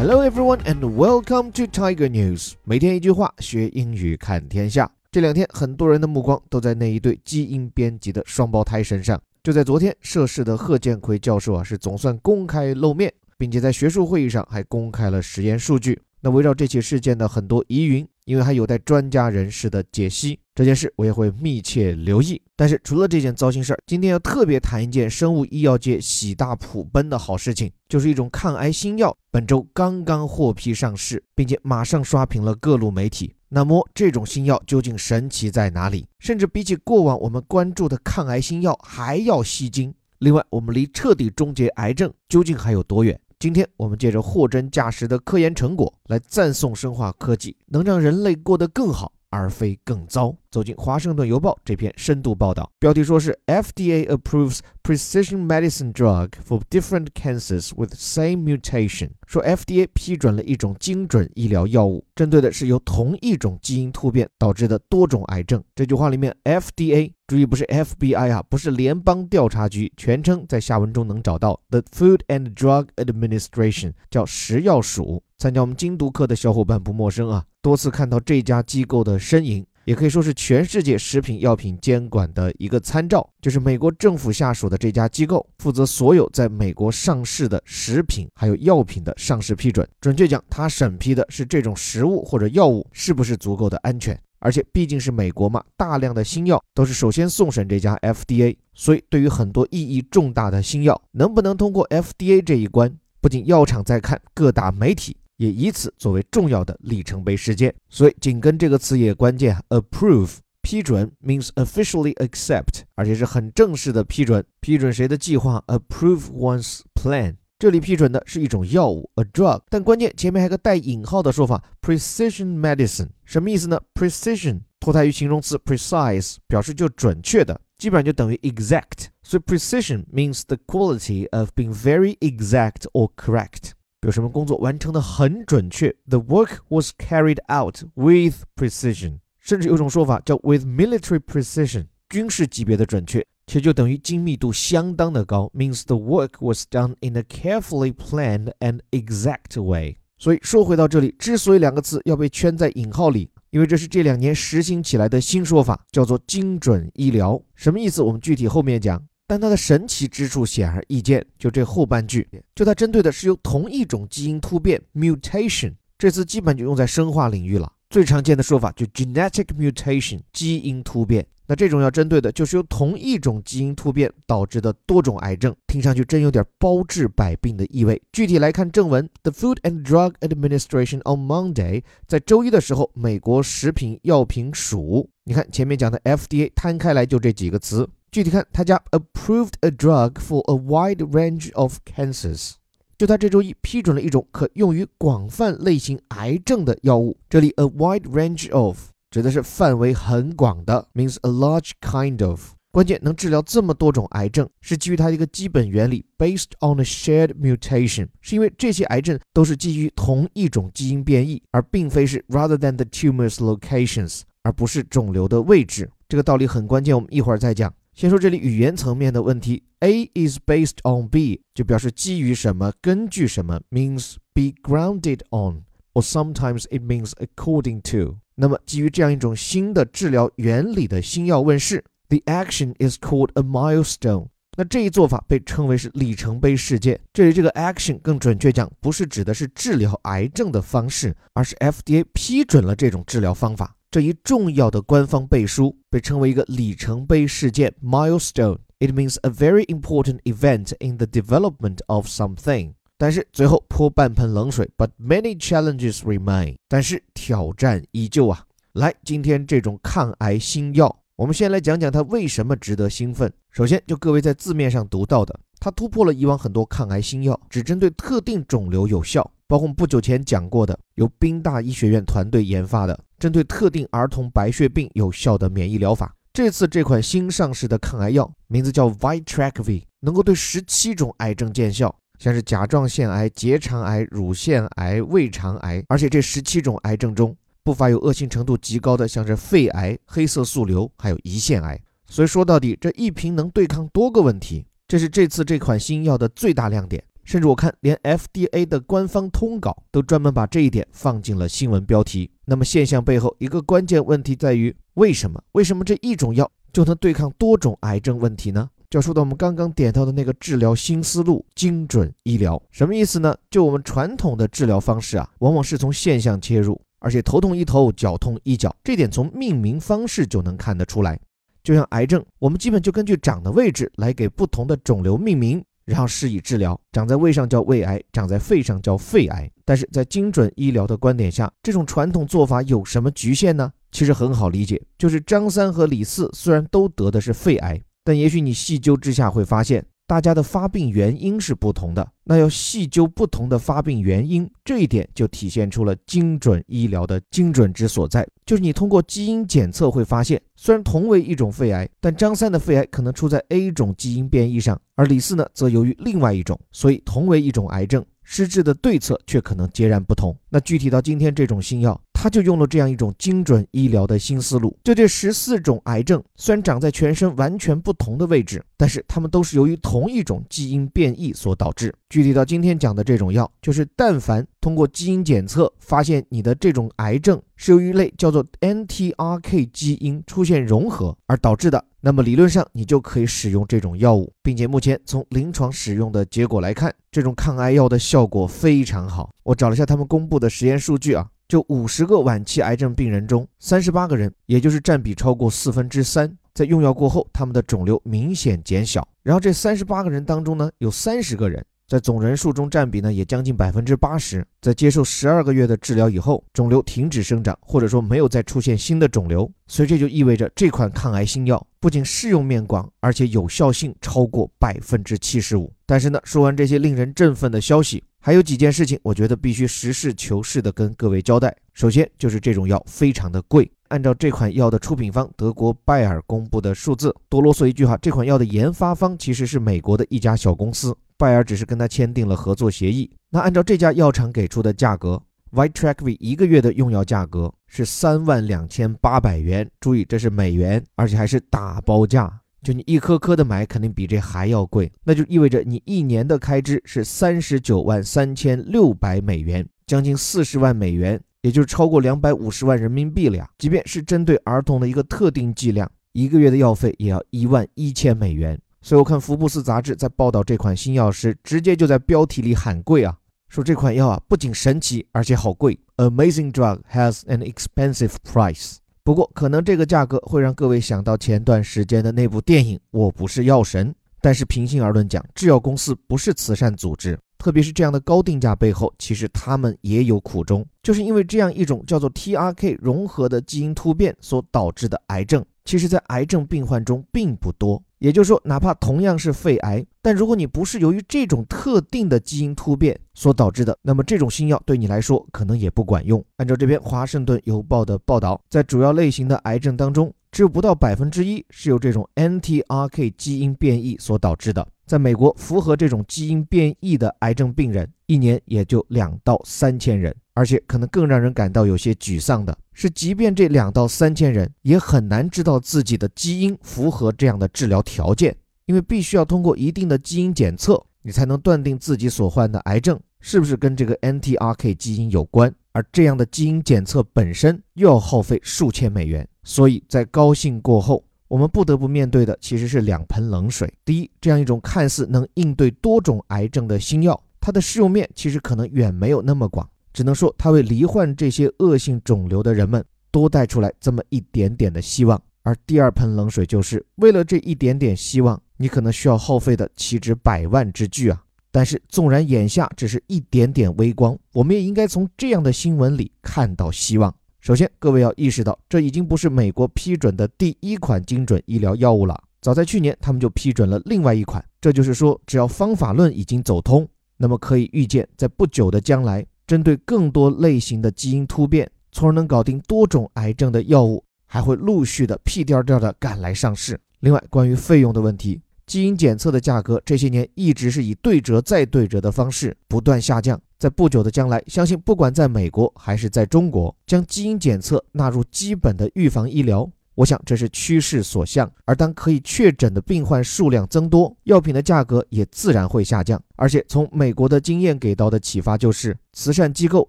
Hello everyone and welcome to Tiger News。每天一句话，学英语看天下。这两天，很多人的目光都在那一对基因编辑的双胞胎身上。就在昨天，涉事的贺建奎教授啊，是总算公开露面，并且在学术会议上还公开了实验数据。那围绕这起事件的很多疑云，因为还有待专家人士的解析，这件事我也会密切留意。但是除了这件糟心事儿，今天要特别谈一件生物医药界喜大普奔的好事情，就是一种抗癌新药，本周刚刚获批上市，并且马上刷屏了各路媒体。那么这种新药究竟神奇在哪里？甚至比起过往我们关注的抗癌新药还要吸睛。另外，我们离彻底终结癌症究竟还有多远？今天我们借着货真价实的科研成果来赞颂生化科技能让人类过得更好，而非更糟。走进《华盛顿邮报》这篇深度报道，标题说是 FDA approves precision medicine drug for different cancers with same mutation。说 FDA 批准了一种精准医疗药物，针对的是由同一种基因突变导致的多种癌症。这句话里面 FDA。注意，不是 FBI 啊，不是联邦调查局，全称在下文中能找到。The Food and Drug Administration 叫食药署。参加我们精读课的小伙伴不陌生啊，多次看到这家机构的身影，也可以说是全世界食品药品监管的一个参照。就是美国政府下属的这家机构，负责所有在美国上市的食品还有药品的上市批准。准确讲，它审批的是这种食物或者药物是不是足够的安全。而且毕竟是美国嘛，大量的新药都是首先送审这家 FDA，所以对于很多意义重大的新药，能不能通过 FDA 这一关，不仅药厂在看，各大媒体也以此作为重要的里程碑事件。所以紧跟这个词也关键，approve 批准 means officially accept，而且是很正式的批准，批准谁的计划？approve one's plan。这里批准的是一种药物，a drug，但关键前面还有个带引号的说法，precision medicine，什么意思呢？precision 脱胎于形容词 precise，表示就准确的，基本上就等于 exact，所以 precision means the quality of being very exact or correct， 有什么工作完成的很准确，the work was carried out with precision，甚至有种说法叫 with military precision，军事级别的准确。且就等于精密度相当的高，means the work was done in a carefully planned and exact way。所以说回到这里，之所以两个词要被圈在引号里，因为这是这两年实行起来的新说法，叫做精准医疗。什么意思？我们具体后面讲。但它的神奇之处显而易见，就这后半句，就它针对的是由同一种基因突变 mutation，这次基本就用在生化领域了。最常见的说法就 genetic mutation，基因突变。那这种要针对的就是由同一种基因突变导致的多种癌症，听上去真有点包治百病的意味。具体来看正文，The Food and Drug Administration on Monday，在周一的时候，美国食品药品署，你看前面讲的 FDA 摊开来就这几个词，具体看他家 approved a drug for a wide range of cancers，就他这周一批准了一种可用于广泛类型癌症的药物。这里 a wide range of。指的是范围很广的，means a large kind of。关键能治疗这么多种癌症，是基于它一个基本原理，based on a shared mutation，是因为这些癌症都是基于同一种基因变异，而并非是 rather than the tumor's locations，而不是肿瘤的位置。这个道理很关键，我们一会儿再讲。先说这里语言层面的问题，A is based on B，就表示基于什么，根据什么，means be grounded on，or sometimes it means according to。那么，基于这样一种新的治疗原理的新药问世，the action is called a milestone。那这一做法被称为是里程碑事件。这里这个 action 更准确讲，不是指的是治疗癌症的方式，而是 FDA 批准了这种治疗方法。这一重要的官方背书被称为一个里程碑事件 milestone。It means a very important event in the development of something. 但是最后泼半盆冷水，But many challenges remain。但是挑战依旧啊！来，今天这种抗癌新药，我们先来讲讲它为什么值得兴奋。首先，就各位在字面上读到的，它突破了以往很多抗癌新药只针对特定肿瘤有效，包括我们不久前讲过的由宾大医学院团队研发的针对特定儿童白血病有效的免疫疗法。这次这款新上市的抗癌药名字叫 Vitrakvi，能够对十七种癌症见效。像是甲状腺癌、结肠癌、乳腺癌、胃肠癌，而且这十七种癌症中不乏有恶性程度极高的，像是肺癌、黑色素瘤，还有胰腺癌。所以说到底，这一瓶能对抗多个问题，这是这次这款新药的最大亮点。甚至我看连 FDA 的官方通稿都专门把这一点放进了新闻标题。那么现象背后一个关键问题在于，为什么？为什么这一种药就能对抗多种癌症问题呢？就说到我们刚刚点到的那个治疗新思路——精准医疗，什么意思呢？就我们传统的治疗方式啊，往往是从现象切入，而且头痛医头，脚痛医脚，这点从命名方式就能看得出来。就像癌症，我们基本就根据长的位置来给不同的肿瘤命名，然后施以治疗。长在胃上叫胃癌，长在肺上叫肺癌。但是在精准医疗的观点下，这种传统做法有什么局限呢？其实很好理解，就是张三和李四虽然都得的是肺癌。但也许你细究之下会发现，大家的发病原因是不同的。那要细究不同的发病原因，这一点就体现出了精准医疗的精准之所在。就是你通过基因检测会发现，虽然同为一种肺癌，但张三的肺癌可能出在 A 种基因变异上，而李四呢，则由于另外一种。所以同为一种癌症。施治的对策却可能截然不同。那具体到今天这种新药，他就用了这样一种精准医疗的新思路。就这十四种癌症，虽然长在全身完全不同的位置，但是它们都是由于同一种基因变异所导致。具体到今天讲的这种药，就是但凡通过基因检测发现你的这种癌症是由于一类叫做 NTRK 基因出现融合而导致的。那么理论上你就可以使用这种药物，并且目前从临床使用的结果来看，这种抗癌药的效果非常好。我找了一下他们公布的实验数据啊，就五十个晚期癌症病人中，三十八个人，也就是占比超过四分之三，在用药过后，他们的肿瘤明显减小。然后这三十八个人当中呢，有三十个人。在总人数中占比呢，也将近百分之八十。在接受十二个月的治疗以后，肿瘤停止生长，或者说没有再出现新的肿瘤，所以这就意味着这款抗癌新药不仅适用面广，而且有效性超过百分之七十五。但是呢，说完这些令人振奋的消息，还有几件事情，我觉得必须实事求是的跟各位交代。首先就是这种药非常的贵，按照这款药的出品方德国拜耳公布的数字，多啰嗦一句哈，这款药的研发方其实是美国的一家小公司。拜耳只是跟他签订了合作协议。那按照这家药厂给出的价格 v i t r a c v 一个月的用药价格是三万两千八百元。注意，这是美元，而且还是打包价。就你一颗颗的买，肯定比这还要贵。那就意味着你一年的开支是三十九万三千六百美元，将近四十万美元，也就是超过两百五十万人民币了呀。即便是针对儿童的一个特定剂量，一个月的药费也要一万一千美元。所以我看《福布斯》杂志在报道这款新药时，直接就在标题里喊贵啊，说这款药啊不仅神奇，而且好贵。Amazing drug has an expensive price。不过可能这个价格会让各位想到前段时间的那部电影《我不是药神》，但是平心而论讲，制药公司不是慈善组织，特别是这样的高定价背后，其实他们也有苦衷，就是因为这样一种叫做 TRK 融合的基因突变所导致的癌症，其实在癌症病患中并不多。也就是说，哪怕同样是肺癌，但如果你不是由于这种特定的基因突变所导致的，那么这种新药对你来说可能也不管用。按照这篇《华盛顿邮报》的报道，在主要类型的癌症当中，只有不到百分之一是由这种 NTRK 基因变异所导致的。在美国，符合这种基因变异的癌症病人，一年也就两到三千人。而且可能更让人感到有些沮丧的是，即便这两到三千人也很难知道自己的基因符合这样的治疗条件，因为必须要通过一定的基因检测，你才能断定自己所患的癌症是不是跟这个 NTRK 基因有关。而这样的基因检测本身又要耗费数千美元，所以在高兴过后，我们不得不面对的其实是两盆冷水。第一，这样一种看似能应对多种癌症的新药，它的适用面其实可能远没有那么广。只能说，它为罹患这些恶性肿瘤的人们多带出来这么一点点的希望。而第二盆冷水就是为了这一点点希望，你可能需要耗费的岂止百万之巨啊！但是，纵然眼下只是一点点微光，我们也应该从这样的新闻里看到希望。首先，各位要意识到，这已经不是美国批准的第一款精准医疗药物了。早在去年，他们就批准了另外一款。这就是说，只要方法论已经走通，那么可以预见，在不久的将来。针对更多类型的基因突变，从而能搞定多种癌症的药物，还会陆续的屁颠颠的赶来上市。另外，关于费用的问题，基因检测的价格这些年一直是以对折再对折的方式不断下降。在不久的将来，相信不管在美国还是在中国，将基因检测纳入基本的预防医疗，我想这是趋势所向。而当可以确诊的病患数量增多，药品的价格也自然会下降。而且从美国的经验给到的启发就是，慈善机构、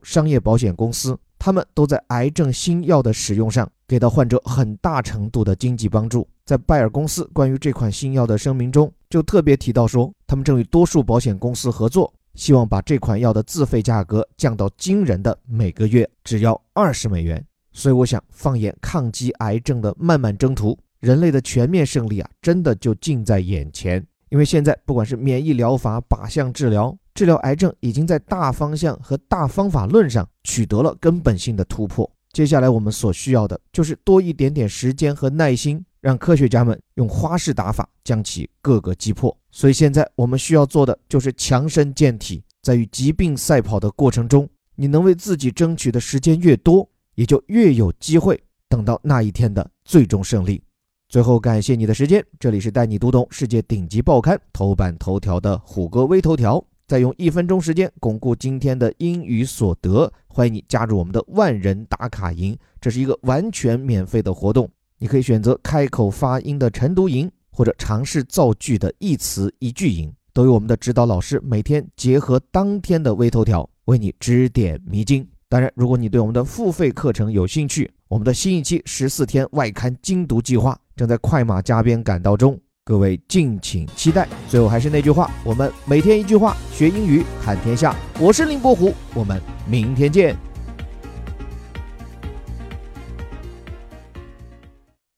商业保险公司，他们都在癌症新药的使用上给到患者很大程度的经济帮助。在拜耳公司关于这款新药的声明中，就特别提到说，他们正与多数保险公司合作，希望把这款药的自费价格降到惊人的每个月只要二十美元。所以，我想，放眼抗击癌症的漫漫征途，人类的全面胜利啊，真的就近在眼前。因为现在，不管是免疫疗法、靶向治疗、治疗癌症，已经在大方向和大方法论上取得了根本性的突破。接下来，我们所需要的就是多一点点时间和耐心，让科学家们用花式打法将其各个击破。所以，现在我们需要做的就是强身健体，在与疾病赛跑的过程中，你能为自己争取的时间越多。也就越有机会等到那一天的最终胜利。最后，感谢你的时间，这里是带你读懂世界顶级报刊头版头条的虎哥微头条。再用一分钟时间巩固今天的英语所得，欢迎你加入我们的万人打卡营，这是一个完全免费的活动。你可以选择开口发音的晨读营，或者尝试造句的一词一句营，都有我们的指导老师每天结合当天的微头条为你指点迷津。当然，如果你对我们的付费课程有兴趣，我们的新一期十四天外刊精读计划正在快马加鞭赶到中，各位敬请期待。最后还是那句话，我们每天一句话，学英语看天下。我是林伯虎，我们明天见。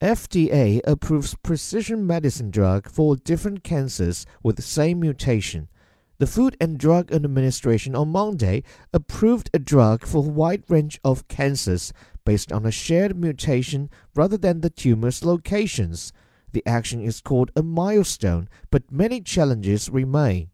FDA approves precision medicine drug for different cancers with same mutation. The Food and Drug Administration on Monday approved a drug for a wide range of cancers based on a shared mutation rather than the tumor's locations. The action is called a milestone, but many challenges remain.